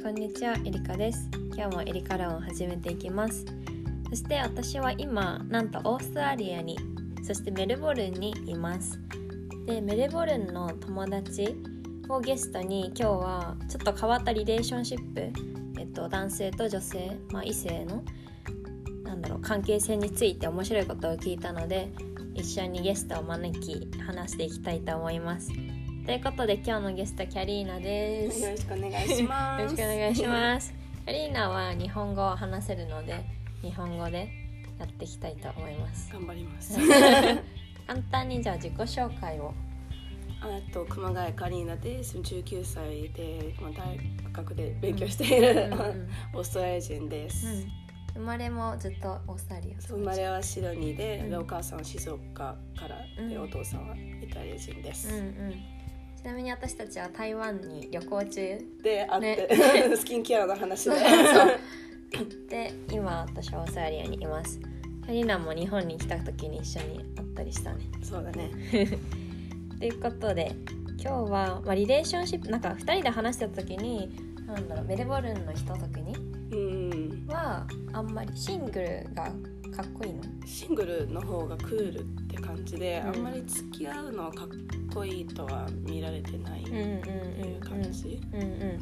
こんにちはエリカです。今日もエリカラを始めていきます。そして私は今なんとオーストラリアにそしてメルボルンにいます。でメルボルンの友達をゲストに今日はちょっと変わったリレーションシップ、えっと、男性と女性、まあ、異性のなんだろう関係性について面白いことを聞いたので一緒にゲストを招き話していきたいと思います。ということで今日のゲストキャリーナですよろしくお願いします。よろしくお願いします。カリーナは日本語を話せるので、日本語でやっていきたいと思います。頑張ります。簡単にじゃあ自己紹介を。あと熊谷カリーナです。19歳で、まあ、大学で勉強している、うんうんうん オーストラリア人です。生まれもずっとオーストラリア。生まれはシドニーで、うんでお母さんは静岡からで、うんお父さんはイタリア人です。うんうん。ちなみに私たちは台湾に旅行中であって、ね スキンケアの話で で今私はオーストラリアにいます。カリーナも日本に来た時に一緒に会ったりしたね。そうだね。ということで今日は、まあ、リレーションシップなんか2人で話してた時になんだろうメルボルンの人特にうん。はあんまりシングルがかっこいいの？シングルの方がクールって感じで、うん。あんまり付き合うのはかっこいいとは見られてないっていう感じ。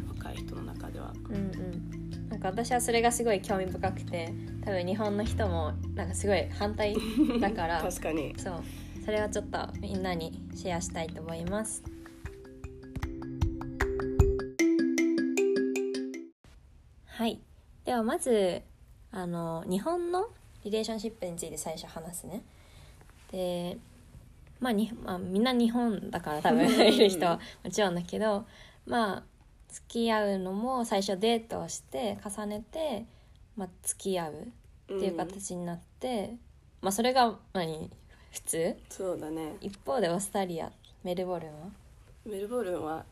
若い人の中では。うんうん。なんか私はそれがすごい興味深くて多分日本の人もなんかすごい反対だから 確かに。そう。それはちょっとみんなにシェアしたいと思います。はい。ではまずあの日本のリレーションシップについて最初話すね。でまあに、まあ、みんな日本だから多分いる人は。もちろんだけどまあ付き合うのも最初デートをして重ねて、まあ、付き合うっていう形になって、まあそれが何普通？そうだね。一方でオーストラリアメルボルンは？メルボルンは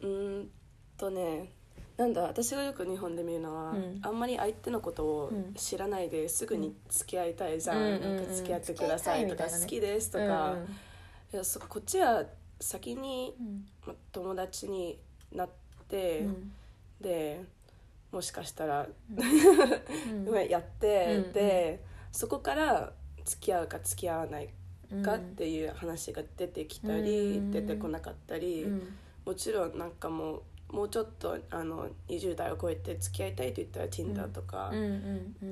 うーんとねなんだ私がよく日本で見るのは、うん。あんまり相手のことをうん。知らないですぐに付き合いたいじゃん,、うん。うんうん。なんか付き合ってくださいとか好きですとか、いやそこっちは先にうん。ま友達になって、うん。でもしかしたら、うん。やって、うん。でそこから付き合うか付き合わないうんかっていう話が出てきたり、うん。出てこなかったり、うん。もちろんなんかもうもうちょっとあの20代を超えて付き合いたいと言ったら Tinder とか、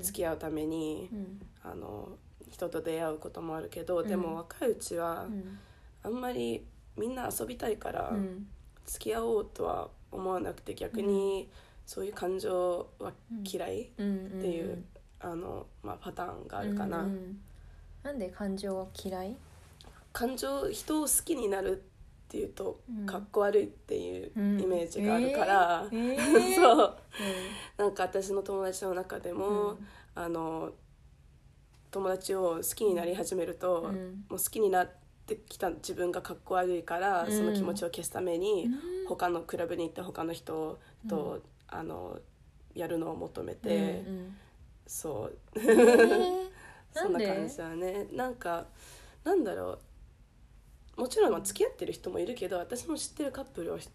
付き合うために、うん。あの人と出会うこともあるけど、うん。でも若いうちはうん。あんまりみんな遊びたいからうん。付き合おうとは思わなくて逆にそういう感情は嫌いっうんていう、あのまあ、パターンがあるかな。うんうん。なんで感情は嫌い？感情人を好きになるっていうとうん。かっこ悪いっていううん。イメージがあるから、えーえー。そう。なんか私の友達の中でも、うん。あの友達を好きになり始めると、うん。もう好きになってきた自分がかっこ悪いから、うん。その気持ちを消すために、うん。他のクラブに行って他の人と、あのやるのを求めうんて、うん。そう。えー。そんなで感じだね。なんかなんだろうもちろんまあ付き合ってる人もいるけど私の知ってるカップルは1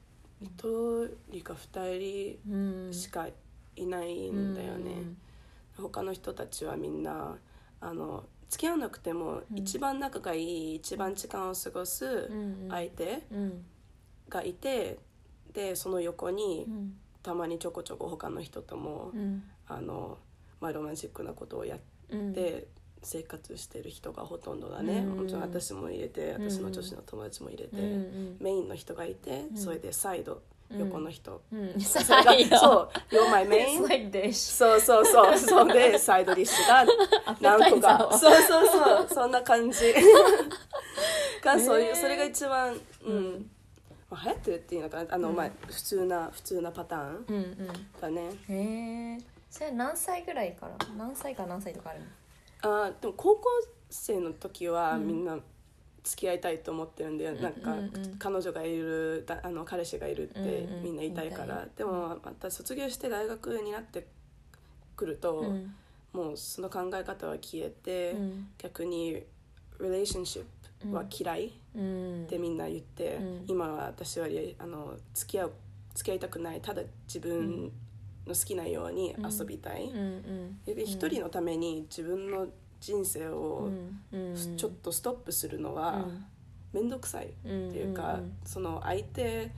人か2うん。人しかいないんだよね、他の人たちはみんなあの付き合わなくてもうん一番仲がいい一番時間を過ごすうん。うん相手うん。がいてでその横にうん。たまにちょこちょこ他の人とも、うん。あのまあ、ロマンチックなことをやって。生活してる人がほとんどだね、うん。もちろん私も入れてうん。私の女子の友達も入れて、うんうん。メインの人がいて、うん。それでサイド、うん。横の人。うん。それがそう「You're my main」like そうそうそう。そうでサイドディッシュが何個か。そうそうそう。そんな感じ。がそういう、それが一番、うん。うん。まあ、流行ってるっていうのかな。あの、うん。まあ、普通な普通なパターンうんうん。だね。へえそれ何歳ぐらいから？何歳か何歳とかあるの？あーでも高校生の時はうん。みんな付き合いたいと思ってるんで、なんか、うんうん彼女がいるだあの彼氏がいるってうんうんみんな言いたいから、言いたい。でもまた卒業して大学になってくると、うん。もうその考え方は消えて、うん。逆に relationship は嫌いっうん。てみんな言って、うん。今は私はあの付き合う付き合いたくないただ自分の好きなように遊びたい、うんうん。で一人のために自分の人生をちょっとストップするのは面倒くさい。っうんていうか、その相手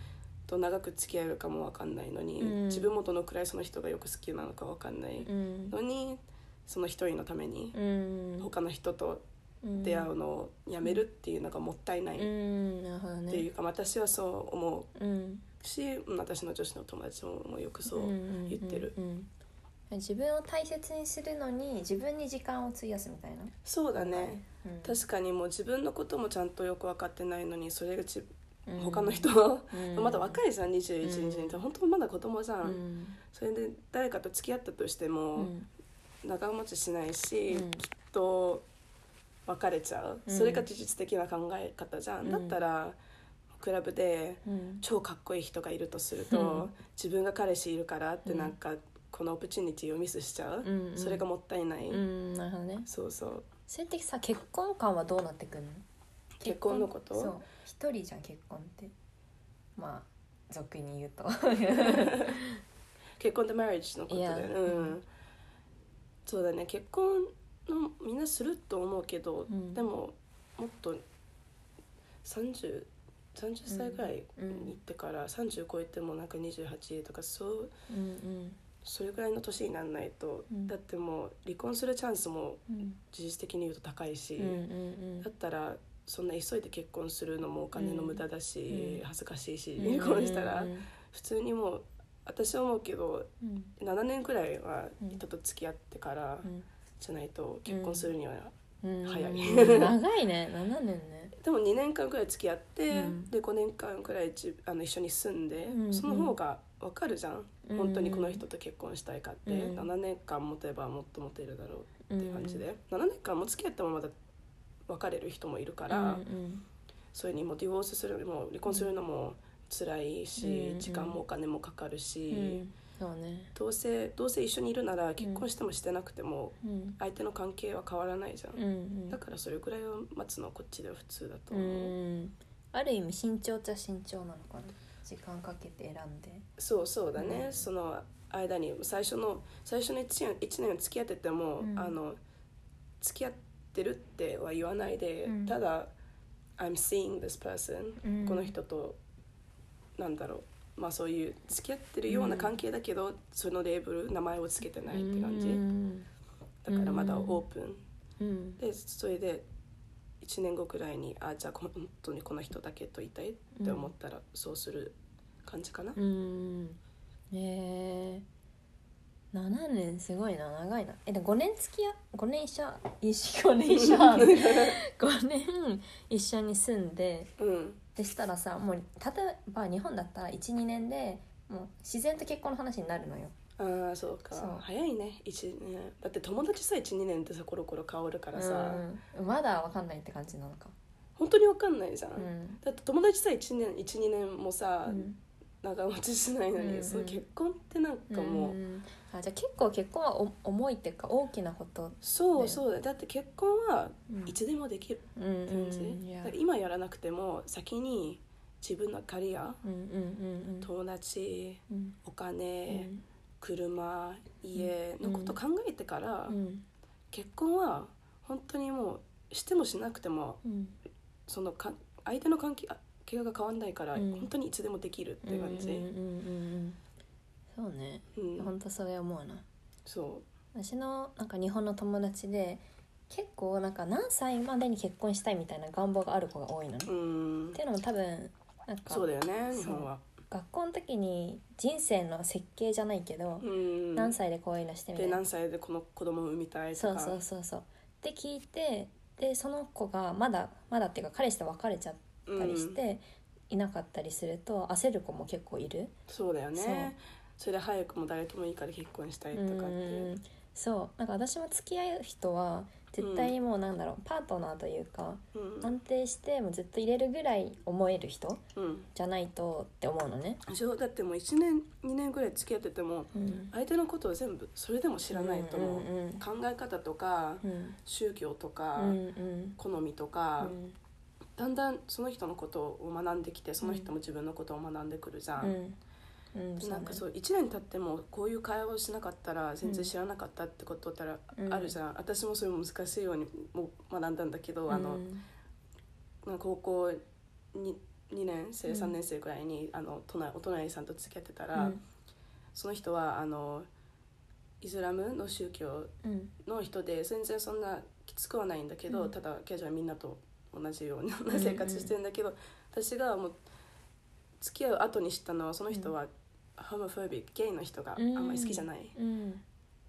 と長く付き合えるかも分かんないのに、うん。自分もどのくらいその人がよく好きなのか分かんないうん。のにその一人のためにうん。他の人と出会うのをやめるっていうのがもったいないっていうか私はそう思う。ん。うし私の女子の友達もよくそう言ってる。うんうんうん。自分を大切にするのに自分に時間を費やすみたいな？そうだね。うん。確かにもう自分のこともちゃんとよく分かってないのにそれがちうん。他の人、うん。まだ若いじゃん21、うん22って本当まだ子供じゃん、うん。それで誰かと付き合ったとしてうもん。長持ちしないし、うん。きっと別れちゃう、うん。それが事実的な考え方じゃん、うん。だったらクラブでうん。超かっこいい人がいるとすると、うん。自分が彼氏いるからってうん。なんかこのオプチュニティをミスしちゃう、うんうん。それがもったいない、うんなるほどね。そうそう。それってさ結婚観はどうなってくんの？結婚のこと？そう。一人じゃん結婚って。まあ俗に言うと。結婚ってマリッジのことで、いや。うん、そうだね。結婚のみんなすると思うけど、うん。でももっと30 30歳ぐらいにうん。行ってから、30超えてもなんか28とかそううんうん。それぐらいの年にならないと、うん。だってもう離婚するチャンスもうん。事実的に言うと高いし、うんうんだったらそんな急いで結婚するのもお金の無駄だし、うん。恥ずかしいし、うん離婚したらうん普通にもう私は思うけどうん。7年くらいはうん。人と付き合ってからうん。じゃないと結婚するには、うん早い。長いね。7年ね。でも2年間くらい付き合って、うん。で5年間くらいじあの一緒に住んで、うんその方が分かるじゃん、うん。本当にこの人と結婚したいかって、うん。7年間持てばもっと持てるだろうって感じで、うん。7年間も付き合ってもまだ別れる人もいるから、うんそれにもうディボースするのも離婚するのも辛いし、うん。時間もお金もかかるし、うんそうね。どうせどうせ一緒にいるなら結婚してもしてなくてもうん。相手の関係は変わらないじゃん、うんうん。だからそれぐらいを待つのはこっちでは普通だとう思う、ん。ある意味慎重っちゃ慎重なのかな時間かけて選んで。そうそうだね、うん。その間に最初の最初の 1, 年1年付き合ってても、うん。あの付き合ってるっては言わないで、うん。ただ「I'm seeing this person、うん。この人となんだろうまあそういう付き合ってるような関係だけど、そのレーブル名前を付けてないって感じ、うん。だからまだオープン、うん。でそれで1年後くらいにあじゃあ本当にこの人だけといたいって思ったらそうする感じかな、うん。え。ー、7年すごいな長いな。えで5年付き合5年一緒？一緒5年一緒。5年一緒に住んでうんでしたらさもう例えば日本だったら12年でもう自然と結婚の話になるのよ。ああそうか。そう。早いね。1年。だって友達さ12年ってさコロコロ変わるからさ、うん、まだ分かんないって感じなのか。本当に分かんないじゃん、うん。だって友達さ1年12年もさ、うん長持ちしないのに、うんうん。その結婚ってなんかもう、んあじゃあ結構結婚はお重いっていうか大きなこと。ねそうそうだだって結婚はうん。いつでもできるうんうん感じ、うん。いや。だから今やらなくても先に自分のキャリアうんうんうんうん。友達うん。お金、車家のこと考えてから、うん。結婚は本当にもうしてもしなくてもうん。そのか相手の関係あ怪我が変わんないから、うん。本当にいつでもできるって感じ、うんうんうんうんそうね。うん。本当それ思うな。そ私のなんか日本の友達で結構なんか何歳までに結婚したいみたいな願望がある子が多いのね、ううん。っていうのも多分なんかそうだよねそう。日本は。学校の時に人生の設計じゃないけど、うん。何歳でこういうのしてみたいな。で何歳でこの子供を産みたいとか。そうそうそうそう。で聞いてでその子がまだまだっていうか彼氏と別れちゃったりして、いなかったりすると焦る子も結構いる。そうだよね。それで早くも誰ともいいから結婚したいとかって。うんそう。なんか私も付き合う人は絶対にもうなんだろう、パートナーというかうん。安定してもうずっと入れるぐらい思える人うん。じゃないとって思うのね、そうだってもう1年2年ぐらい付き合っててもうん、相手のことを全部それでも知らないと思う、うんうんうん。考え方とかうん。宗教とか、うんうん。好みとか、うんだんだんその人のことを学んできてその人も自分のことを学んでくるじゃん、うん。うんなんかそう1年経ってもこういう会話をしなかったら全然知らなかったってことったらうん。あるじゃん、私もそれ難しいようにも学んだんだけど、あの高校に2年生うん。3年生ぐらいに、あの隣お隣さんと付き合ってたら、うん。その人はあのイスラムの宗教うん。の人で全然そんなきつくはないんだけど、うん。ただケジはみんなと同じような生活してるんだけど、私がもう付き合う後に知ったのはその人は、ホモフォービックゲイの人があんまり好きじゃない、うん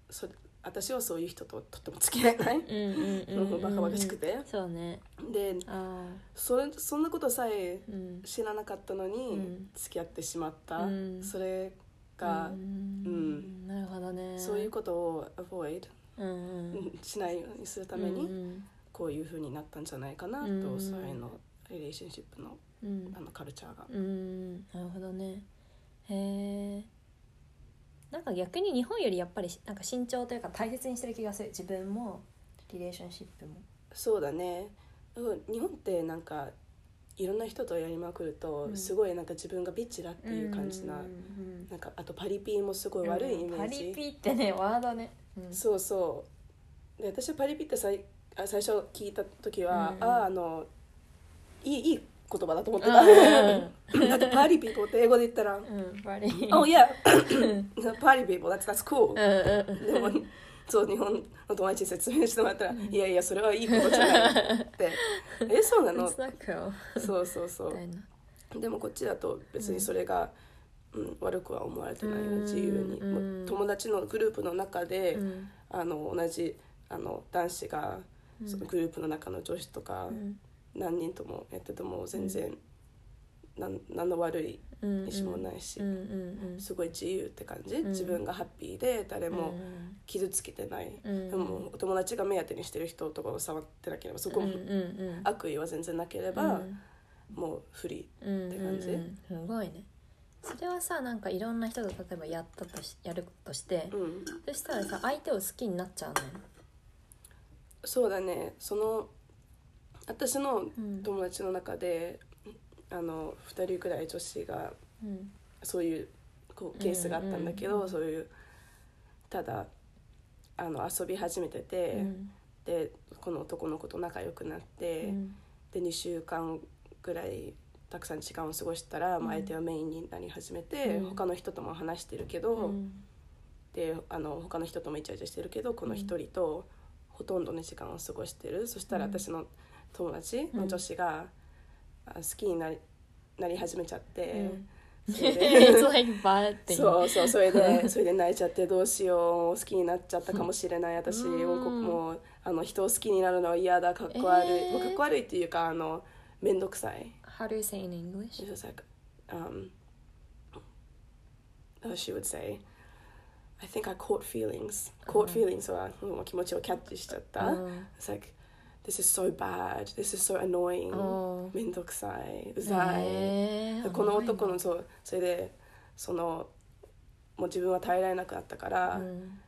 そ私はそういう人ととっても付き合えない、うんうんうんうん。バカバカしくて。そうね。であそれそんなことさえ知らなかったのにうん。付き合ってしまった、うん。それが、うん。なるほどね。そういうことを avoid うんうん。しないようにするために、うんこういう風になったんじゃないかなと、うん。そういうのリレーションシップのうん。あのカルチャーが。うん。なるほどね。へえなんか逆に日本よりやっぱりなんか慎重というか大切にしてる気がする。自分もリレーションシップも。そうだね。うん日本ってなんかいろんな人とやりまくると、うん。すごいなんか自分がビッチだっていう感じな、うんうんなんかあとパリピもすごい悪いイメうん。パージ、リピってねワードね。うん。そうそう。で私はパリピってさいあ最初聞いた時は、うん。あああのいいいい言葉だと思ってうん。ただってパリピーって英語で言ったら「うんパリ Oh yeah パリピー that's, that's cool うん」うん。でもそう日本の友達に説明してもらったら「いやいやそれはいいことじゃない」って「えそうなの?」そうそうそう。でもこっちだと別にそれが、うん悪くは思われてない自由に、うん。友達のグループの中で、うん。あの同じあの男子がそのグループの中の女子とかうん。何人ともやってても全然なん何の悪いうん意思もないしすごい自由って感じ？ん。自分がハッピーで誰もうん傷つけてない。うん。でもお友達が目当てにしてる人とかを触ってなければそこうんうんうん。悪意は全然なければもうフリうんって感じ？すごいね。それはさなんかいろんな人と例えばやったとしやるとしてそしたらさ相手を好きになっちゃうのよそうだね。その私のうん。友達の中であの2人ぐらい女子がうん。そういうこうケースがあったんだけど、うんうんうん。そういうただあの遊び始めてて、うん。でこの男の子と仲良くなって、うん。で2週間ぐらいたくさん時間を過ごしたら、まあうん相手はメインになり始めて、うん。他の人とも話してるけど、うん。であの他の人ともイチャイチャしてるけどこの一人とほとんどの時間を過ごしてる、そしたらうん。私の友達の女子が、あ好きになりなり始めちゃって。それ そうそうそれで それで泣いちゃってどうしよう好きになっちゃったかもしれない。私うん。もうこもうあの人を好きになるのは嫌だかっこ悪い、えー。もうかっこ悪いっていうかあの面倒くさい。How do you say in English? It was like um uh, she would say I think I caught feelings. Caught feelings はもう気持ちをキャッチしちゃった、うん It's like this is so bad. This is so annoying. おー面倒くさいうざい、えーでこの男のそうそれでそのもう自分は耐えられなくなったから、うん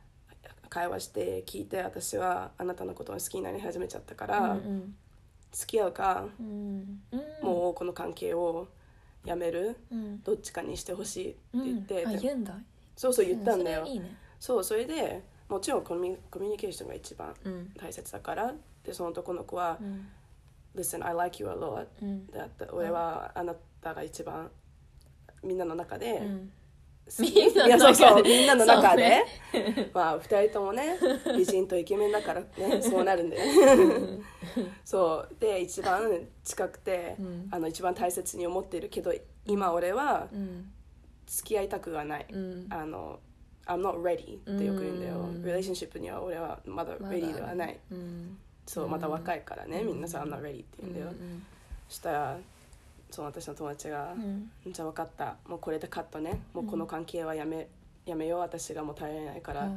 会話して聞いて私はあなたのことを好きになり始めちゃったから、うん付き合うか、うんうんもうこの関係をやめるうんどっちかにしてほしいってうん言って、であ言うんだそうそう言ったんだよ、うそれいいね。そうそれでもちろんコミュコミュニケーションが一番うん。大切だから。でその男の子はうん「Listen I like you a lot. うん」だって俺はあなたが一番みんなの中で、みんなのいやそうそう中でみんなの中で、そうまあ2人ともね美人とイケメンだからねそうなるんだよ そう。で一番近くて、うん。あの一番大切に思ってるけど今俺はうん付き合いたくはない、うん。あの I'm not ready ってよく言うんだよ、うん。リレーションシップには俺はまだ ready ではない、うん。そうまだ若いからね、みんなさ I'm not ready って言うんだよ、うんそしたらその私の友達が、うん。じゃあ分かった。もうこれでカットね。もうこの関係はやめ,、やめよう。私がもう耐えられないから。っ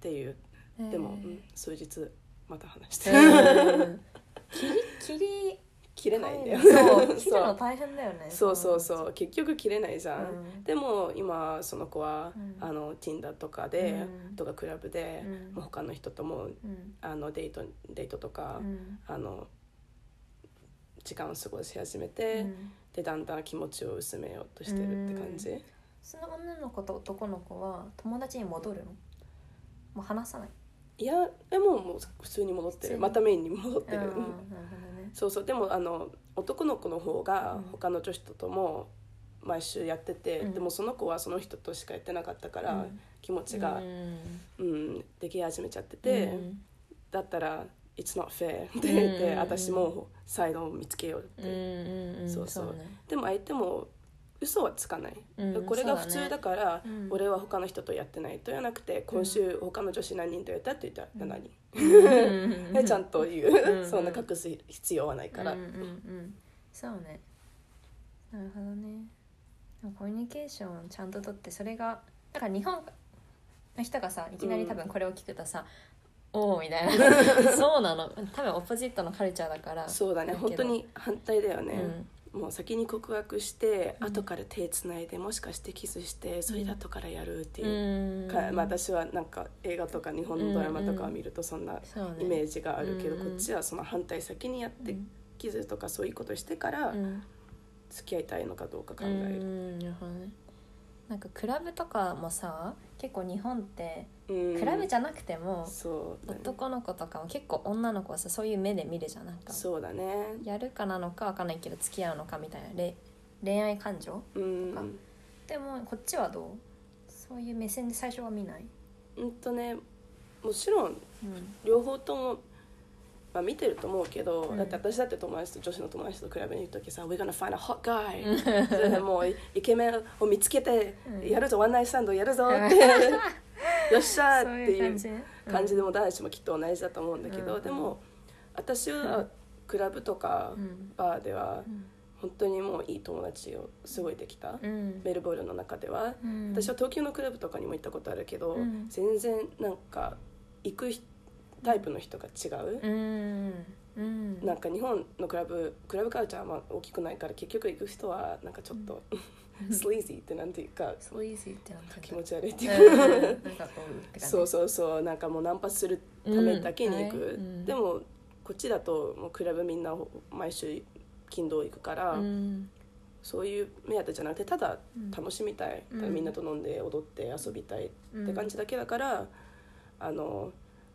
ていう、うんでも、数日また話して、うん。切り切り切れないんだよ。そう。切るの大変だよね。そうそうそう。結局切れないじゃん、うん。でも今その子は、うん。あの Tinder とかで、うん。とかクラブで、うん。もう他の人ともうん。あのデートデートとか、うん。あの時間を過ごし始めて、うん。でだんだん気持ちを薄めようとしてるって感じ、その女の子と男の子は友達に戻るの？もう話さないいやでももう普通に戻ってる。またメインに戻ってる、そうそう。でもあの男の子の方がうん。他の女子ととも毎週やってて、うん。でもその子はその人としかやってなかったから、うん。気持ちがう、ん。うんでき始めちゃってて、うん。だったら「It's not fair」って言って、うん私もサイドを見つけようって、そう。そうね。でも相手も嘘はつかない、うんこれが普通だから、うん。俺は他の人とやってないとじゃなくて今週他の女子何人とやったって言ったら7人、ちゃんと言う、うん。そんな隠す必要はないから、うんうんうんそうね。なるほどね。コミュニケーションをちゃんととってそれがだから日本の人がさいきなり多分これを聞くとさ、おおみたいな。そうなの。多分オポジットのカルチャーだから。そうだね。本当に反対だよね、うんもう先に告白して、うん。後から手つないでもしかしてキスしてそれで後からやるってういう、ん。かまあ、私はなんか映画とか日本のドラマとかを見るとそんなイメージがあるけど、うん。こっちはその反対先にやって、キスとかそういうことしてからうん付き合いたいのかどうか考うえる、ん。なるほどねなんかクラブとかもさ結構日本ってうん。クラブじゃなくても、そうだね。男の子とかも結構女の子はさそういう目で見るじゃんなんか。そうだね。やるかなのかわかんないけど付き合うのかみたいなれ恋愛感情？うん。か。でもこっちはどう？そういう目線で最初は見ない、うんとねもちろんうん。両方とも、まあ、見てると思うけど、うん。だって私だって友達と女子の友達と比べに行く時さ「We're gonna find a hot guy 」それでもうイケメンを見つけてうんやるぞワンナイトスタンドやるぞって よっしゃっていう感じ。でも男子もきっと同じだと思うんだけど、うん。でも私はクラブとかうん。バーではうん。本当にもういい友達をすごいできた、うん。メルボルンの中では、うん。私は東京のクラブとかにも行ったことあるけど、うん。全然なんか行く人タイプの人が違う、うん。うん。なんか日本のクラブクラブカルチャーはまあ大きくないから結局行く人はなんかちょっと、スリージーってなんていうかそうイージーってなんだ気持ち悪いってうん。いうか、そうそうそう。なんかもうナンパするためだけに行く、うんはい。うん。でもこっちだともうクラブみんな毎週金土行くから、うん。そういう目当てじゃなくてただうん。楽しみたい、うん。みんなと飲んで踊って遊びたいって感じだけだから、あの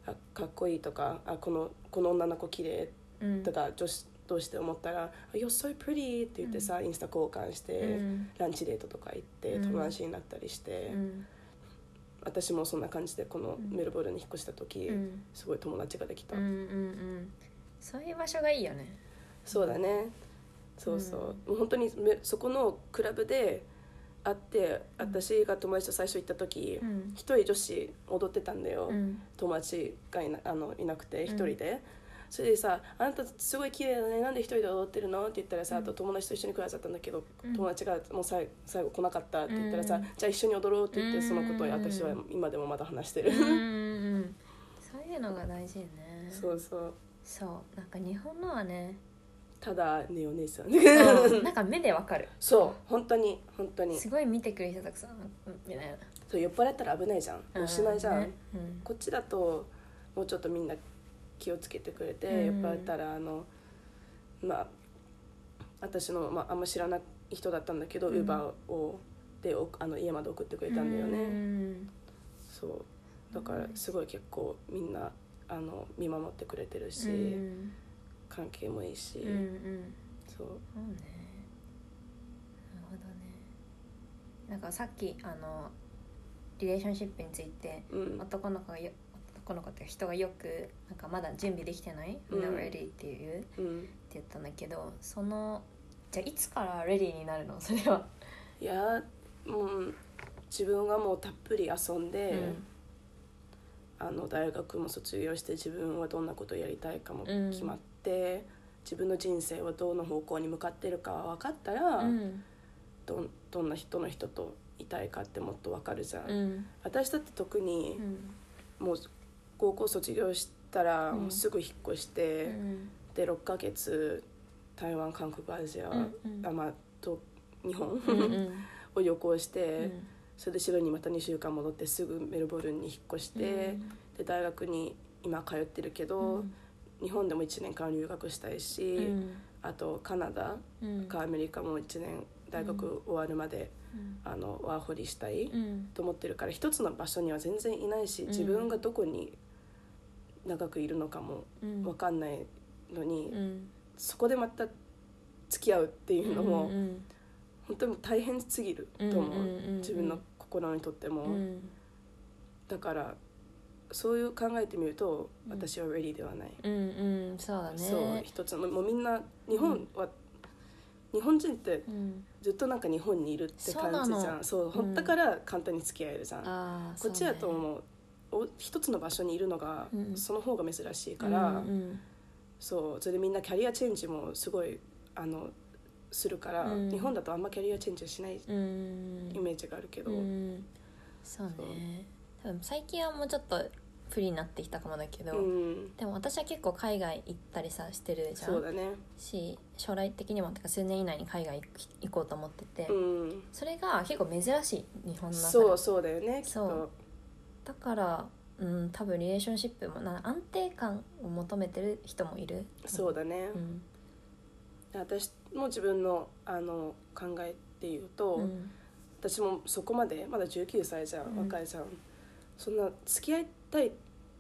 あかっこいいとかあこのこの女の子綺麗うん。とか女子同士で思ったら「You're so pretty」って言ってさ、インスタ交換して、うん。ランチデートとか行ってうん。友達になったりして、うん。私もそんな感じでこのメルボルンに引っ越した時、うん。すごい友達ができた、うんうんうん。そういう場所がいいよね。そうだね。そうそう、もう本当にめそこのクラブで会って私が友達と最初行った時うん。一、人女子踊ってたんだよ、うん。友達がいなあのいなくて一人で、それでさ「あなたすごい綺麗だね。なんで一人で踊ってるの?」って言ったらさ、あと友達と一緒にクラスだったんだけど、うん。友達がもうさい最後来なかったって言ったらさ、うんじゃあ一緒に踊ろうって言って、うん。そのことを私は今でもまだ話してる、うんそういうのが大事よね。そうそう。そう。なんか日本のはねただねお姉さ。んうん。なんか目でわかる。そう本当に本当に。すごい見てくる人たくさんうんみたいな。そう酔っ払ったら危ないじゃんおしまいじゃん、ね。うん。こっちだともうちょっとみんな気をつけてくれて、うん。酔っ払ったらあのまあ私の、まあ、あんま知らない人だったんだけど、うん。ウーバーをでおあの家まで送ってくれたんだよね、うん。そう。だからすごい結構みんなあの見守ってくれてるし、うん関係もいいし、うんうん。そう。そうね。なるほどね。なんかさっきあのリレーションシップについてうん。男の子がよ男の子っていうか人がよくなんかまだ準備できてない？うん。ready っていう、ってうん言ったんだけどそのじゃあいつから ready になるの？それは、いやもう自分がもうたっぷり遊んで、あの大学も卒業して自分はどんなことをやりたいかもうん決まって、自分の人生はどの方向に向かってるか分かったら、うん。どんどんな人の人といたいかってもっと分かるじゃん、うん。私だって特にう、ん。もう高校卒業したらうん。もうすぐ引っ越しうて、ん。で6ヶ月台湾韓国アジア、うんうん。あまあと日本、うんうん。を旅行して、うんそれで白にまた2週間戻ってすぐメルボルンに引っ越して、で大学に今通ってるけど、うん。日本でも1年間留学したいし、うん。あとカナダうん。かアメリカも1年大学終わるまで、あのワーホリしたいうん。と思ってるから一つの場所には全然いないしん。自分がどこに長くいるのかもうん。分かんないのに、うん。そこでまた付き合うっていうのも、うん本当に大変すぎると思う、自分の心にとっても、うん。だからそういう考えてみるとうん。私は ready ではない、うんうん。そうだね。そう一つのもうみんな日本は、日本人ってうん。ずっとなんか日本にいるって感じじゃん。そううん。だから簡単に付き合えるじゃん、こっちだとそうね。思うお一つの場所にいるのが、うん。その方が珍しいから、そうそれでみんなキャリアチェンジもすごいあのするから、うん。日本だとあんまキャリアチェンジしないうん。イメージがあるけど、うん。そうね。多分最近はもうちょっと不利になってきたかもだけど、うん。でも私は結構海外行ったりさしてるじゃん。そうだね。し将来的にもてか数年以内に海外行く行こうと思ってて、うん。それが結構珍しい日本の中で。そうそうだよねきっそとだから、うん、多分リレーションシップもな安定感を求めてる人もいる。そうだね、うん私も自分のあの考えっていうと、うん。私もそこまでまだ19歳じゃん、うん。若いじゃん。そんな付き合いたいっ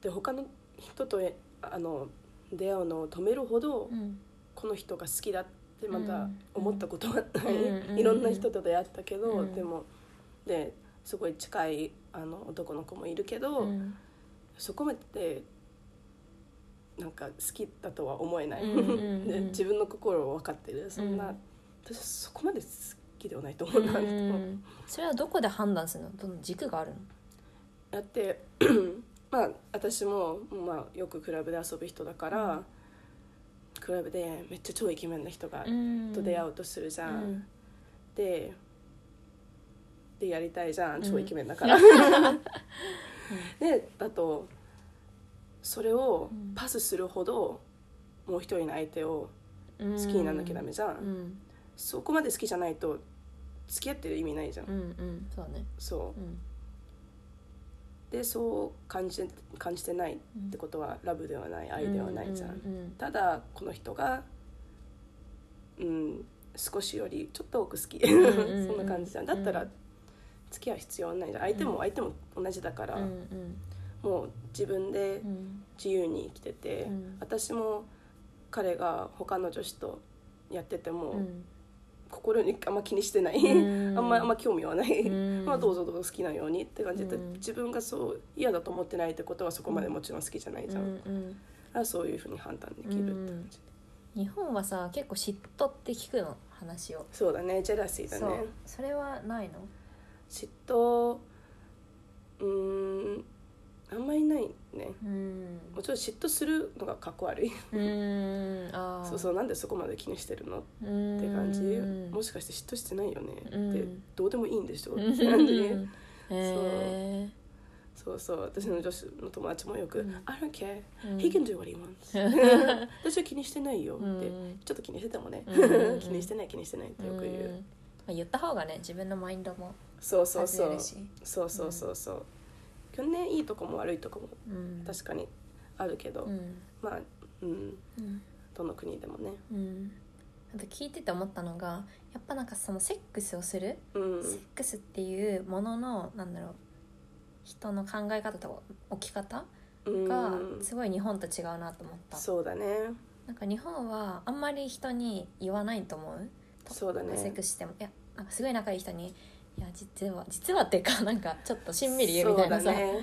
て他の人とえあの出会うのを止めるほど、うん。この人が好きだってまだうん。思ったことはない、うん。いろんな人と出会ったけど、うん。でもですごい近いあの男の子もいるけど、うん。そこまでなんか好きだとは思えない、で自分の心を分かってる。そんな、うん。私そこまで好きではないと思うな、うんそれはどこで判断するの？どの軸があるの？だって まあ私も、まあ、よくクラブで遊ぶ人だから、クラブでめっちゃ超イケメンな人が、と出会ううとするじゃ、うん。んででやりたいじゃん。ん。超イケメンだから、で だとそれをうん。パスするほどもう一人の相手を好好きにならなきゃダメじゃん、うん。そこまで好きじゃないと付き合ってる意味ないじゃん、うんうん。そうだね。そう。うん。でそう感じ感じてないってことはラブではない愛ではないじゃん、うんうんただこの人がうん少しよりちょっと多く好き。んうん そんな感じじゃん。だったらうん付き合う必要ないじゃん。相手も相手も同じだから、うんうんもう自分でうん。自由に生きてて、うん。私も彼が他の女子とやってても、うん。心にあんま気にしてない、うん。あんまあんま興味はない、うん。まあどうぞどうぞ好きなようにって感じで、うん。自分がそう嫌だと思ってないってことはそこまでもちろん好きじゃないじゃん、うんうん。あそういうふうに判断できるって感じ、日本はさ結構嫉妬って聞くの話を。そうだねジェラシーだねそれはないの？嫉妬うーんあんまりないね。うん。もちろん嫉妬するのがかっこ悪い。うん。ああそうそうなんでそこまで気にしてるの？っうん。て感じ。うんもしかして嫉妬してないよね？うん。ってどうでもいいんでしょっうん。て感じ。へえそう。そう私の女子の友達もよくうん「I don't care うん。He can do what he wants 私は気にしてないよ」うん。ってちょっと気にしててもね。うん。気にしてない気にしてないってよく言う。まあ言った方がね自分のマインドもそうそうそう。そうそうそうそう去年いいとこも悪いとこもうん。確かにあるけどうん。まあうん。うん。どの国でもね。うん。あと聞いてて思ったのがやっぱなんかそのセックスをするうん。セックスっていうもののなんだろう人の考え方と置き方うん。がすごい日本と違うなと思った、そうだね。なんか日本はあんまり人に言わないと思う。そうだね。セックスしてもいやなんかすごい仲いい人に「いや実は実は」っていうか なんかちょっとしんみり言うみたいなさ、ね。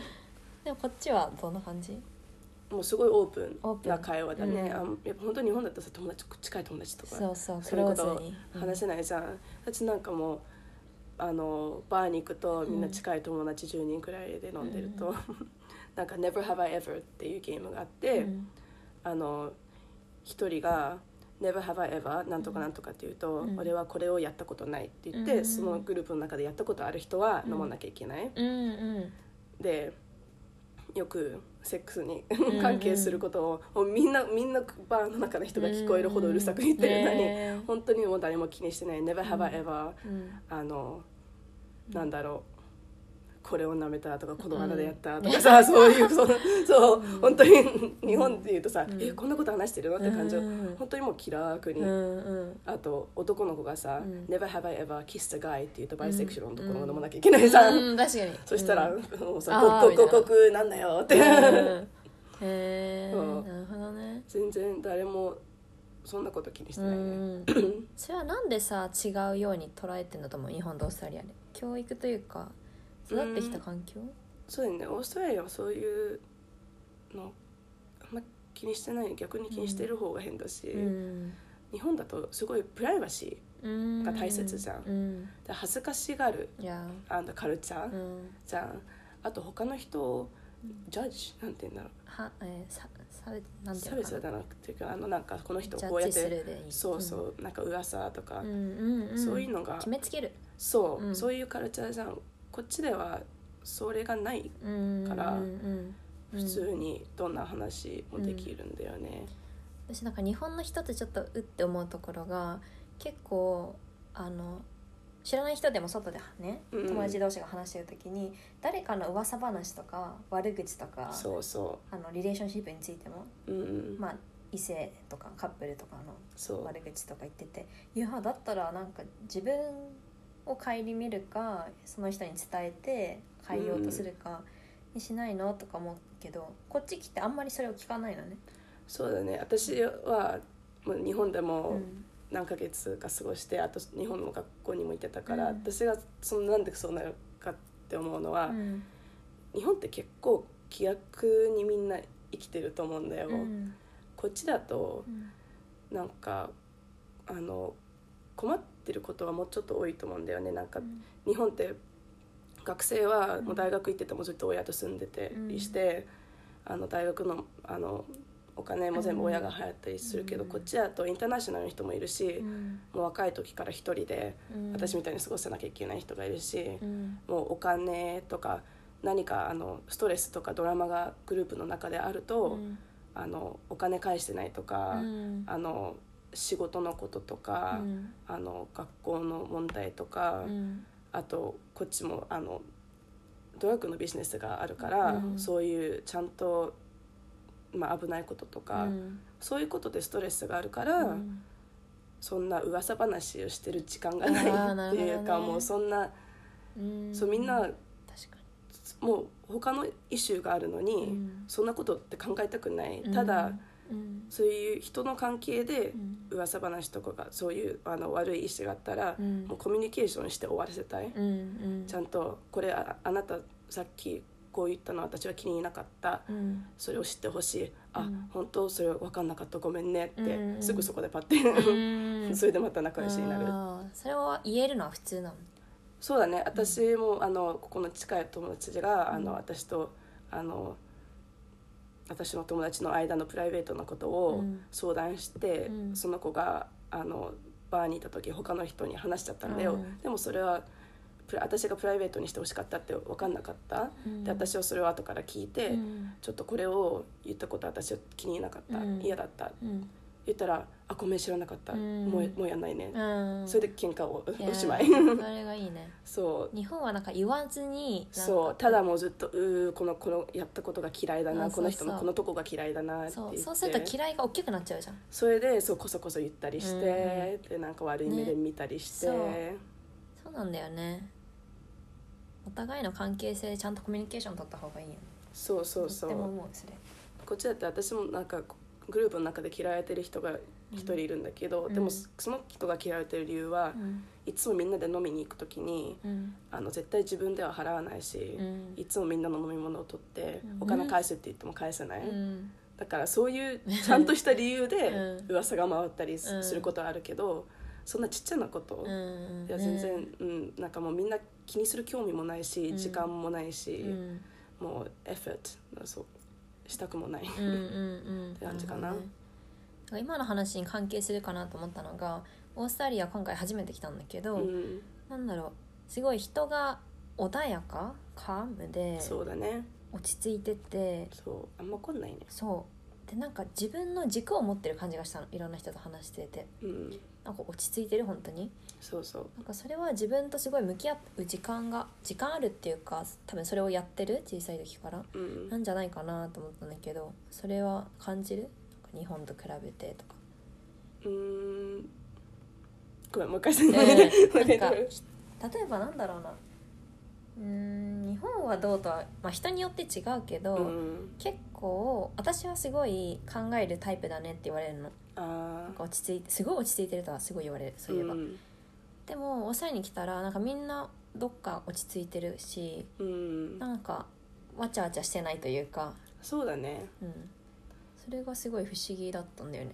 でもこっちはどんな感じ？もうすごいオープンン。な会話だね、うん。あんやっぱ本当に日本だとさ友達近い友達とかそうそうクそういうこと話せないじゃん、私なんかもうあのバーに行くとみんな近い友達10人くらいで飲んでると、なんか「Never Have I Ever」っていうゲームがあって、うん。あの一人が「Never have I ever なんとかなんとか」って言うと、うん。俺はこれをやったことないって言って、うん。そのグループの中でやったことある人は飲まなきゃいけない、うんうん。でよくセックスにん関係することを、もうみんなみんなバーの中の人が聞こえるほどうるさく言ってるのに、ね本当にもう誰も気にしてない「Never have I ever、うん。あのなんだろうこれを舐めたとかこの穴でやったとかさ、そういうそうそう、本当に日本で言うとさ、うん。えこんなこと話してるの？って感じを、うん。本当にもう気楽に、うんうん。あと男の子がさ「うん。Never have I ever kissed a guy」って言うとバイセクシュアルのところを飲まなきゃいけないさ、うん。確かに。そしたら、うん。もうさあー「こここここなんだよ」って、うん。へえ なるほどね。全然誰もそんなこと気にしてうないね、ん それはなんでさ違うように捉えてんだと思う？日本とオーストラリアで。教育というか育ってきた環境？そうだよね。オーストラリアはそういうのあんま気にしてない。逆に気にしてる方が変だし、うん。日本だとすごいプライバシうん。が大切じゃん。うん。恥ずかしがる。あんたカルチャー、うん。じゃん。あと他の人をジャッジなんて言うんだろう。はえーさ差別なんていう差のかな？別じゃなくてかあのなんかこの人こうやってそうそう、なんか噂とか、うんうんうん。そういうのが決めつける。そう、うん。そういうカルチャーじゃんこっちではそれがないうんから普通にどんな話もできるんだよね、私なんか日本の人ってちょっとうって思うところが結構あの知らない人でも外でねうん。友達同士が話してる時に、誰かの噂話とか悪口とかそうそあのリレーションシップについても、ううん、まあ、異性とかカップルとかの悪口とか言ってていやだったらなんか自分を顧みるかその人に伝えて変えようとするかにしないの？とか思うけどこっち来てあんまりそれを聞かないのね。そうだね。私はもう日本でうもん。何ヶ月か過ごしてあと日本の学校にも行ってたから、うん。私がそのなんでそうなるかって思うのは、うん。日本って結構気楽にみんな生きてると思うんだよ、うん。こっちだとうん。なんかあの困ってることはもうちょっと多いと思うんだよね。なんか日本って学生はもう大学行っててもずっと親と住んでてりして、あの大学のあのお金も全部親が払ったりするけど、うん。こっちだとインターナショナルの人もいるし、うん。もう若い時から一人でうん。私みたいに過ごさなきゃいけない人がいるし、うん。もうお金とか何かあのストレスとかドラマがグループの中であると、うん。あのお金返してないとか、うん。あの仕事のこととか、うん。あの学校の問題とか、うん。あとこっちもあのドラッグのビジネスがあるから、うん。そういうちゃんと、まあ、危ないこととか、うん。そういうことでストレスがあるから、うん。そんな噂話をしてる時間がなないっていうか、もうそんな、うん。そうみんなもう他のイシューがあるのに、そんなことって考えたくない、ただうんそういう人の関係でうん。噂話とかがそういうあの悪い意思があったら、うん。もうコミュニケーションして終わらせたい、うんうん。ちゃんとこれああなたさっきこう言ったの私は気になかった。うん。それを知ってほしい。あ、うん。本当それ分かんなかった。ごめんねって、うん。すぐそこでパッて、うん。それでまた仲良しになる。それを言えるのは普通なの？そうだね。私も、あのここの近い友達が、あうんの私とあの私の友達の間のプライベートなことをうん。相談して、うん。その子があのバーにいた時他の人に話しちゃったんだよ、うん。でもそれは私がプライベートにしてほしかったって分かんなかった、うん。で私はそれを後から聞いて、うん。ちょっとこれを言ったこと私は気に入らなかった、うん。嫌だった。うん言ったら「あごめん知らなかった、うん。もうもうやんないね」うん。それで喧嘩をおしまい。それがいいね。そう。日本はなんか言わずにそう。ただもうずっと「うーこのこのやったことが嫌いだな。あこの人のこのとこが嫌いだな」って言って。そう。そうすると嫌いが大きくなっちゃうじゃん。それでそうこそこそ言ったりして、でなんか悪い目で見たりして、ね。そう。なんだよね。お互いの関係性でちゃんとコミュニケーション取った方がいいよね。そうそうそとってもう思うそれ。こっちだって私もなんかグループの中で嫌われてる人が一人いるんだけど、でもうんその人が嫌われてる理由は、うん。いつもみんなで飲みに行く時にうん。あの絶対自分では払わないし、うん。いつもみんなの飲み物を取って、うん。お金返すって言っても返せない、うん。だからそういうちゃんとした理由で うん。噂が回ったりすることはあるけどそんなちっちゃなこと、いや全然、うん、なんかもうみんな気にする興味もないし、うん。時間もないし、うん。もうエフェートそうしたくもない、うんうんうん。て感じかな。今の話に関係するかなと思ったのがオーストラリア今回初めて来たんだけど、うん、なんだろうすごい人が穏やかカームでそうだね。落ち着いててそう。あんま怒んないね。そうでなんか自分の軸を持ってる感じがしたの。いろんな人と話してて。うん。なんか落ち着いてる本当に。そうそう。なんかそれは自分とすごい向き合う時間が時間あるっていうか多分それをやってる小さい時から。うん。なんじゃないかなと思ったんだけどそれは感じる？日本と比べてとか。うーん。ごめんもう一回えー なんか例えばなんだろうなうーん日本はどうとは、まあ、人によって違うけど、うん。結構私はすごい考えるタイプだねって言われるの。あなんか落ち着いてすごい落ち着いてるとはすごい言われるそういえば、ん。でもオーストラリアに来たらなんかみんなどっか落ち着いてるしうん。なんかわちゃわちゃしてないというか、そうだね。うん、それがすごい不思議だったんだよね。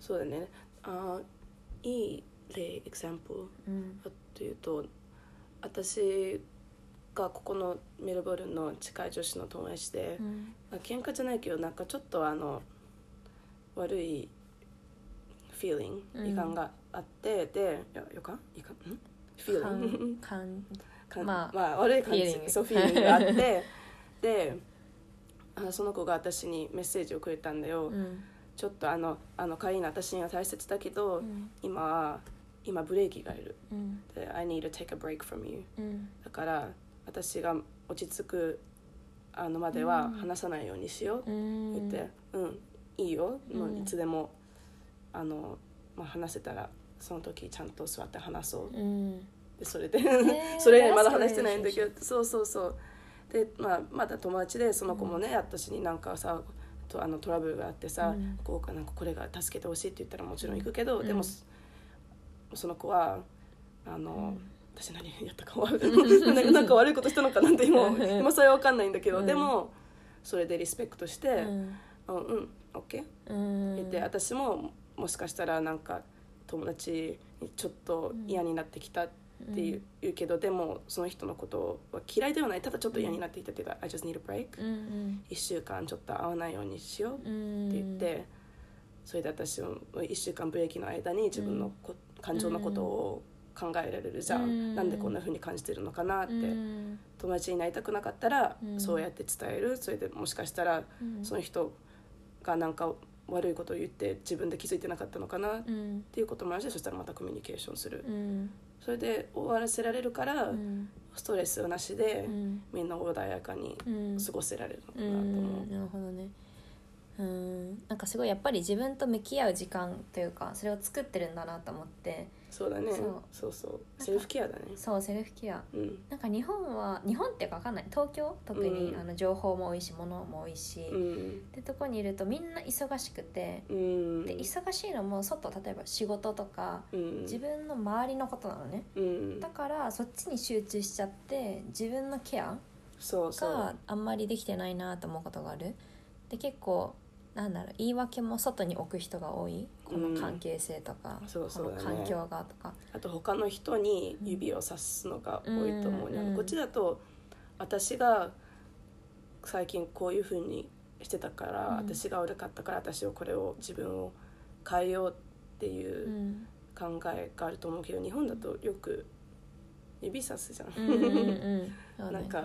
そうだね。あーいい例 example うん。というと私がここのメルボルンの近い女子の友達でう、ん。まあ喧嘩じゃないけどなんかちょっとあの悪い feeling うん。遺憾があって、で予感遺憾ん？feeling かんかまあまあ、悪い感じ。そうフィーリングがあって であその子が私にメッセージをくれたんだよ、うん。ちょっとあのあのカイナ私には大切だけど、うん。今は今ブレーキがいる。うん。で I need to take a break from you うん。だから私が落ち着くあのまでは話さないようにしよううん言って「うん、いいよ、もううんいつでもあの、まあ、話せたらその時ちゃんと座って話そう」うん。でそれでー それまだ話してないんだけどそうそうそう。で、まあ、まだ友達でその子もね、私になんかさとあのトラブルがあってさ、うん。こうかなんかこれが助けてほしいって言ったらもちろん行くけど、うん。でもその子はあの、うん私何やったか悪い なんか悪いことしたのかなんて今うん。今それは分かんないんだけど、うん。でもそれでリスペクトして「うん。うんうんオッケー」うん。言って私ももしかしたらなんか友達にちょっと嫌になってきたっていう,、言うけどでもその人のことは嫌いではない。ただちょっと嫌になってきた。っていうか「I just need a break うんうん」1週間ちょっと会わないようにしようってうん。言って、それで私も1週間ブレーキの間に自分のこ、感情のことを考えられるじゃん、うん。なんでこんな風に感じてるのかなって、うん。友達になりたくなかったら、うん。そうやって伝える。それでもしかしたらうん。その人がなんか悪いことを言って自分で気づいてなかったのかなっうん。ていうこともあるしそしたらまたコミュニケーションする、うん。それで終わらせられるから、うん。ストレスなしで、うん。みんな穏やかにうん。過ごせられるのかうなと思う、ん。なるほどね。うん。なんかすごいやっぱり自分と向き合う時間というかそれを作ってるんだなと思ってそうだね。そう。そうそう。セルフケアだね。そうセルフケア。うん。なんか日本は日本っていうか分かんない。東京？特に、うん。あの情報も多いし物も多いし、っうん。てとこにいるとみんな忙しくてうん。で忙しいのも外例えば仕事とかうん。自分の周りのことなのね。うん。だからそっちに集中しちゃって自分のケアそうそう。があんまりできてないなと思うことがある。で結構なんだろう言い訳も外に置く人が多いこの関係性とか、そうそうだね。この環境がとか。あと他の人に指をさすのが多いと思うね、うん。こっちだと私が最近こういうふうにしてたから、うん。私が悪かったから私をこれを自分を変えようっていううん。考えがあると思うけど日本だとよく指さすじゃん、うんうんうん。なんか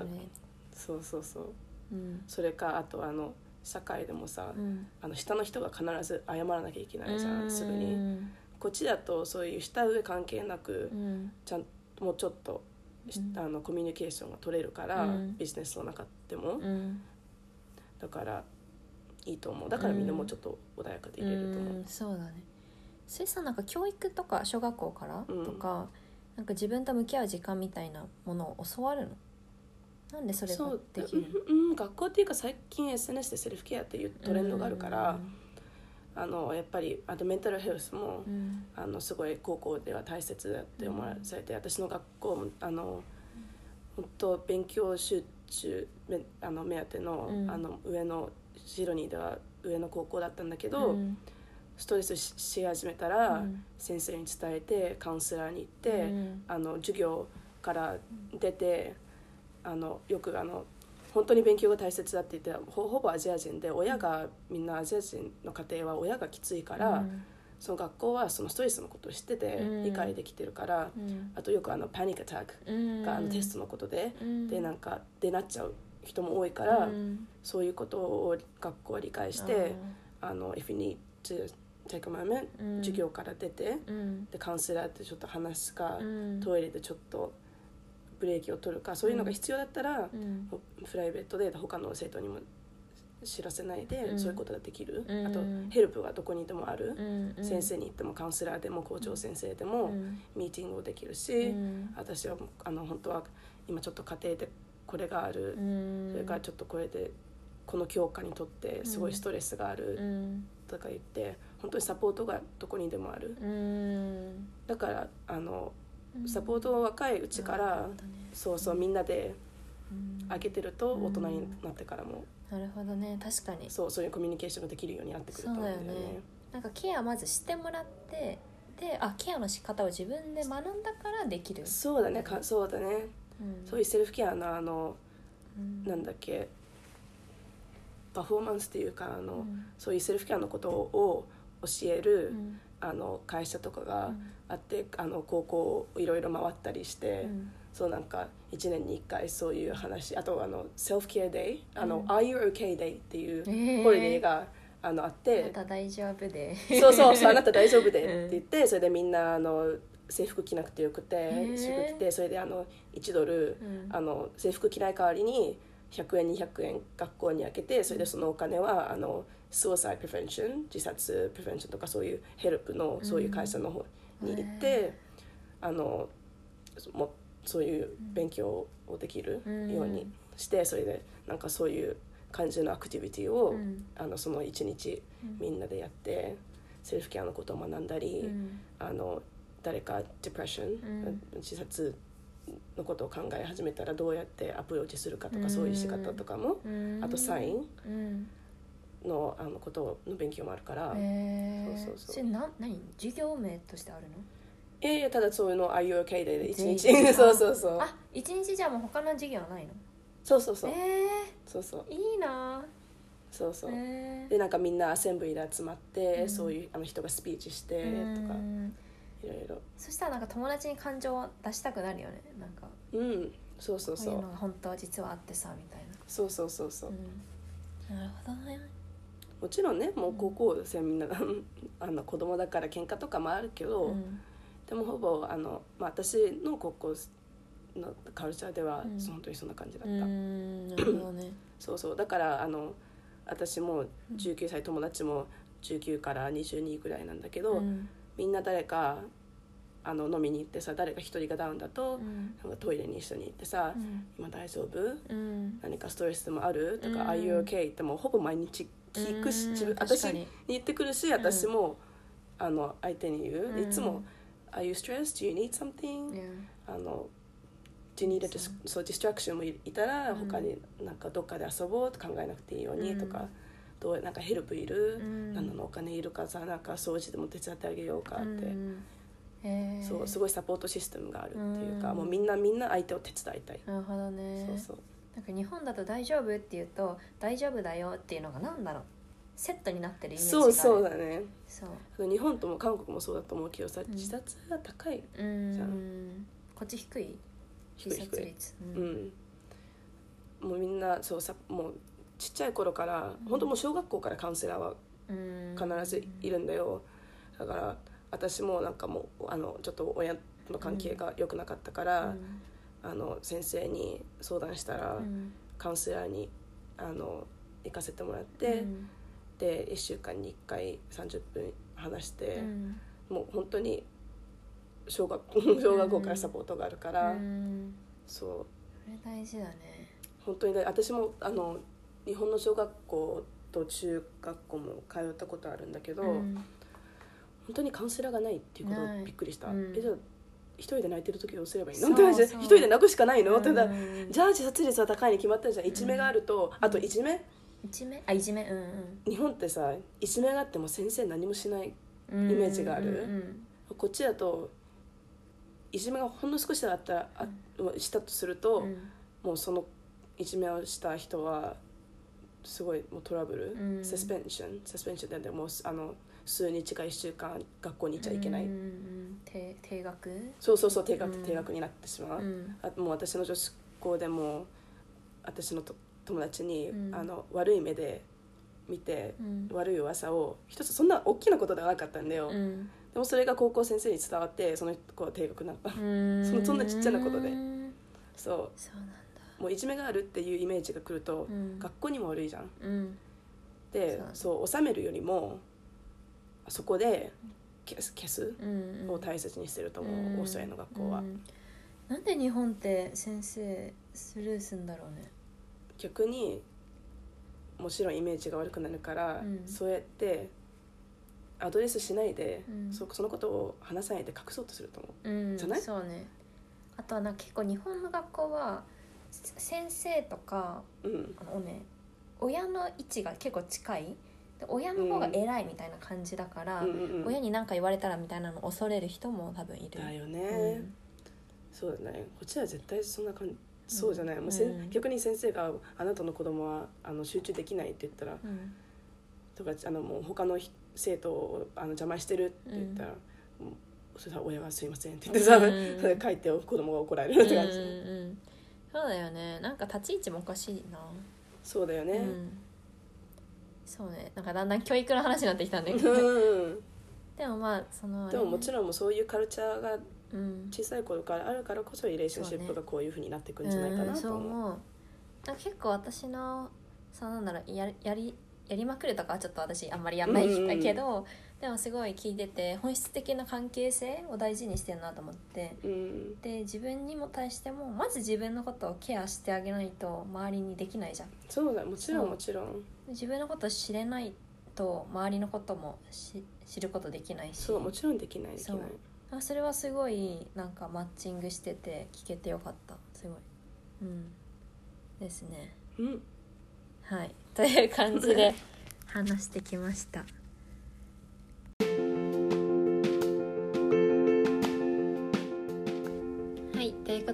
そうそうそう。うん。それかあとあの社会でもさ、うん。あの下の人が必ず謝らなきゃいけないじゃん、すぐに。うんこっちだとそういう下上関係なく、うん。ちゃんもうちょっと、あのコミュニケーションが取れるから、うん。ビジネスの中でも、うん。だからいいと思う。だからみんなもうちょっと穏やかでいれると思う、うん。そうだね。スイさんなんか教育とか小学校からうん。とか、なんか自分と向き合う時間みたいなものを教わるの？なんでそれができるうんうん学校っていうか最近 SNS でセルフケアっていうトレンドがあるから、あのやっぱりあとメンタルヘルスも、うん。あのすごい高校では大切だって思われて、私の学校もあの本当勉強集中めあの目当ての,、うん。あの上のシドニーでは上の高校だったんだけど、うん。ストレスしし始めたら、うん。先生に伝えてカウンセラーに行って、うん。あの授業から出てあのよくあの本当に勉強が大切だって言ってほほぼアジア人で親がみんなアジア人の家庭は親がきついから、うん。その学校はそのストレスのことを知っててうん。理解できてるから、うんあとよくあのパニックアタックうんがあのテストのことで、うん。でなんかでなっちゃう人も多いから、うん。そういうことを学校は理解してあの if you need to take a moment、うん。授業から出てうん。でカウンセラーってちょっと話すか、うん。トイレでちょっとブレーキを取るかそういうのが必要だったら、うん。プライベートで他の生徒にも知らせないで、うん。そういうことができる、うん。あとヘルプがどこにでもある、うん。先生に行ってもカウンセラーでも校長先生でも、うん。ミーティングをできるし、うん。私はあの本当は今ちょっと家庭でこれがある、うん。それからちょっとこれでこの教科にとってすごいストレスがあるうん。とか言って本当にサポートがどこにでもある。うん。だからあのサポートを若いうちから、ね。そうそうみんなでうん。あげてると大人になってからも、なるほどね。確かに。そうそういうコミュニケーションができるようになってくると思うんだよね。よね。なんかケアまずしてもらってであケアの仕方を自分で学んだからできる、そうだね。かそうだね、うん。そういうセルフケアのあのうん。なんだっけ。パフォーマンスっていうかあの、うん。そういうセルフケアのことを教える、うんあの会社とかがうん。あって、あの高校をいろいろ回ったりして、うん。そうなんか1年に1回そういう話あとあのセルフケア Day あの、うん。 R U OK Day っていうえー。ホリデーがあのあっまて、た大丈夫で。そうそうそうあなた大丈夫でって言って、それでみんなあの制服着なくてよくてー。私服着てそれであの1ドル、うん。あの制服着ない代わりに100円200円学校にあげてそれでそのお金はあの suicide prevention 自殺 prevention とかそういうヘルプのそういう会社の方に行って、へあのもそういう勉強をできるうんようにして、それでなんかそういう感じのアクティビティを、うん。あのその一日みんなでやってセルフケアのことを学んだり、うん。あの誰かディプレッション、うん。自殺のことを考え始めたらどうやってアプローチするかとか、うんそういう仕方とかも、うん。あとサインうん。のあのことの勉強もあるから、へー。そうそうそう。何？授業名としてあるの？いやいやただそういうの「Are you okay?」で一日。そうそうそう。あ一日じゃもう他の授業はないの？そうそうそう、えそうそう。ー、いいな。そうそう、えー。でなんかみんなアセンブリで集まって、うん。そういうあの人がスピーチしてうとか。んいろいろそしたらなんか友達に感情を出したくなるよね。なんか。うん。そうそうこう。いうそうのが本当は実はあってさみたいな。そうそうそうそう、うん、なるほどね。もちろんねもう高校生みんな あの子供だから喧嘩とかもあるけど、うん。でもほぼあの、まあ、私の高校のカルチャーでは、うん。本当にそんな感じだうった、ん。なるほどね。そうそう。だからあの私も19歳友達も19から22ぐらいなんだけど、うんみんな誰かあの飲みに行ってさ誰か一人がダウンだと、うん。なんかトイレに一緒に行ってさ「うん。今大丈夫？うん。何かストレスでもある?」とか「うん。Are you okay?」ってもうほぼ毎日聞くし、うん。自分確私に言ってくるし私も、あの相手に言う、うん。いつも「Are you stressed? Do you need something?、うんあの Do you need a dis- そう。ディストラクションもいたら、うん。他になんかどっかで遊ぼうと考えなくていいようにとか、うんどうなんかヘルプいる、うん。何のお金いるかさなんか掃除でも手伝ってあげようかって、うん。へーそうすごいサポートシステムがあるっていうか、うん。もうみんなみんな相手を手伝いたい、なるほどね。そうそう。なんか日本だと大丈夫って言うと大丈夫だよっていうのがなんだろう？セットになってるイメージがある。そうそうだね。そう。日本とも韓国もそうだと思うけどさん。自殺が高い、うじゃん。こっち低い？自低い低い。殺率。ううんん。もうみんなそうさもうちっちゃい頃から、本当もう小学校からカウンセラーはうん必ずいるんだよ。だから私もなんかもうあのちょっと親の関係が良くなかったから、あの先生に相談したら、うん。カウンセラーにあの行かせてもらって、うん。で1週間に1回30分話して、うん。もう本当に小学 小学校からサポートがあるから、うん。そう。それ大事だね。本当にね私もあの日本の小学校と中学校も通ったことあるんだけど、うん。本当にカウンセラーがないっていうことないにびっくりした、うん。えじゃあ一人で泣いてる時どうすればいいの？って一人で泣くしかないの、うん。たらじゃあ自殺率は高いに決まってるじゃん。いじめがあると、あといじめいじめあいじめうん。日本ってさいじめがあっても先生何もしないうん。イメージがある？うんこっちだといじめがほんの少しだったらあしたとすると、うん。もうそのいじめをした人はすごいもうトラブル、うん。サスペンションサスペンションでもうあの数日か1週間学校に行っちゃいけない、うんうん定定額？そうそうそう定額、うん。定額になってしまう、うん。あもう私の女子校でも私のと友達に、うん。あの悪い目で見て、うん。悪い噂を一つそんな大きなことではなかったんだよ、うん。でもそれが高校先生に伝わってその子は低学になった。そのそんなちっちゃなことで。うん。そそうなんもういじめがあるっていうイメージが来ると、うん。学校にも悪いじゃん。うん。でそう収めるよりもそこで消す消すうんを大切にしてると思う、うん。オーストラリアの学校は、うん。なんで日本って先生スルーすんだろうね。逆にもちろんイメージが悪くなるから、うん。そうやってアドレスしないで、うん。そそのことを話さないで隠そうとすると思う。ん。じゃない？そうね。あとはなんか結構日本の学校はせ先生とかううん。あのね親の位置が結構近い。で親の方が偉いみたいな感じだから、うん親に何か言われたらみたいなのを恐れる人も多分いる。だようね、ん。そうだね。こっちは絶対そんな感じそうじゃない、もうせんうん。逆に先生が「あなたの子供はあの集中できない」って言ったらうん。とかあのもう他のひ生徒をあの邪魔してるって言ったら、それは親はすいませんって言ってさ、うん。それ書いて子供が怒られるって感じ、うんそうだよね。なんか立ち位置もおかしいな。そうだよね、うん。そうね。なんかだんだん教育の話になってきたんだけど。うんでもまあそのでももちろろんもうそういうカルチャーがん、うん、小さい頃からあるからこそリレーションシップがこういうふうになっていくんじゃないかうなんと思う。そう思う。なんか結構私のそうなんだろうやりやりやりまくるとかはちょっと私あんまりやんないけど、でもすごい聞いてて本質的な関係性を大事にしてるなと思って。うん。で自分にも対してもまず自分のことをケアしてあげないと周りにできないじゃん。そうだもちろんもちろん。自分のことを知れないと周りのこともし知ることできないし。そうもちろんできない。できない。そう。あそれはすごいなんかマッチングしてて聞けてよかった。すごい。うん。ですね。うん。はい。という感じで話してきました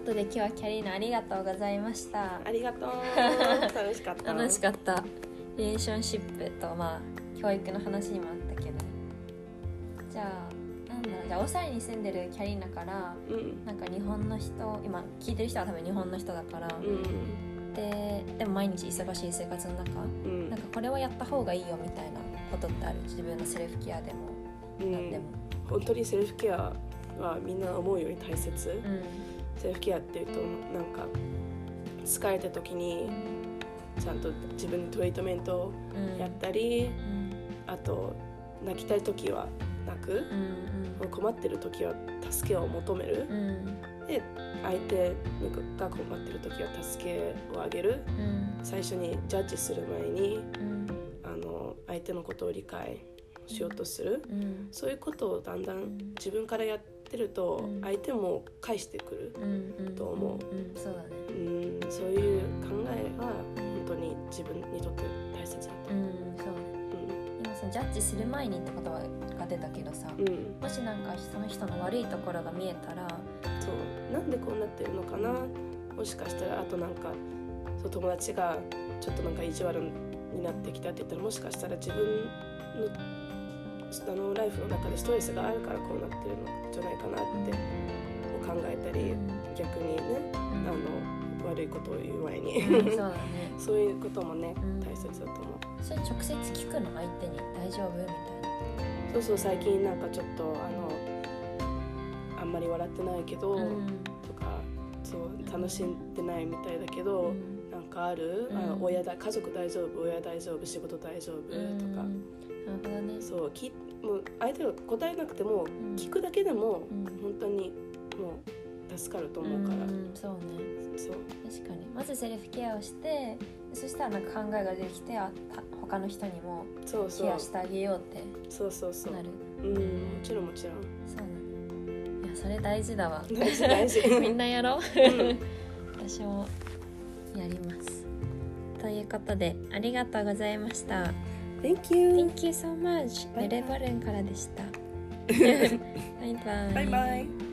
ことで今日はキャリーナありがとうございました。ありがとう。楽しかった。楽しかった。リレーションシップとまあ教育の話にもあったけど。じゃあなんだろう。じゃあオーストラリアに住んでるキャリーナからうん。なんか日本の人今聞いてる人は多分日本の人だから、うん。ででも毎日忙しい生活の中うん。なんかこれはやった方がいいよみたいなことってある？自分のセルフケアでも。うん。何でも。本当にセルフケアはみんな思うより大切、うんセルフケアっていう。となんか疲れた時にちゃんと自分でトリートメントをうん。やったり、うん。あと泣きたい時は泣く、うん困ってる時は助けを求める。う、ん。で相手が困ってる時は助けをあげる。うん。最初にジャッジする前にうん。あの相手のことを理解しようとする、うん。そういうことをだんだうんん自分からやってるとうん。相手も返してくる、と思う。うんそういう考えは本当に自分にとって大切だと思う。んそう。ね今そのジャッジする前にって言葉が出たけどさう、うん、もしなんかその人の悪いところが見えたらそう。なんでこうなってるのかな？もしかしたらあとなんかそう友達がちょっとなんか意地悪になってきたって言ったらもしかしたら自分のあのライフの中でストレスがあるからこうなってるのじゃないかなって考えたり逆にねうん。あの悪いことを言う前に。うんそうだね。そういうこともねうん。大切だと思う。それ直接聞くの相手に大丈夫？みたいな。そうそう最近なんかちょっとあのあんまり笑ってないけど、うん。とかそう楽しんでないみたいだけど、うん。なんかある、あうん。親だ家族大丈夫？親大丈夫？仕事大丈夫？とか、るほどね。そうきもう相手が答えなくても、ん。聞くだけでも、うん。本当にもう助かると思うから、んそうね。そう。確かに。まずセルフケアをしてそしたらなんか考えが出てきてあた他の人にもケアしてあげようってそうそうそう。なる。うんもちろんもちろん。そうなのいやそれ大事だわ。大事大事。みんなやろう。うん。私もやります。ということでありがとうございました Thank you. Thank you so much. バイバイメレバルンからでしたバイバイバイバイ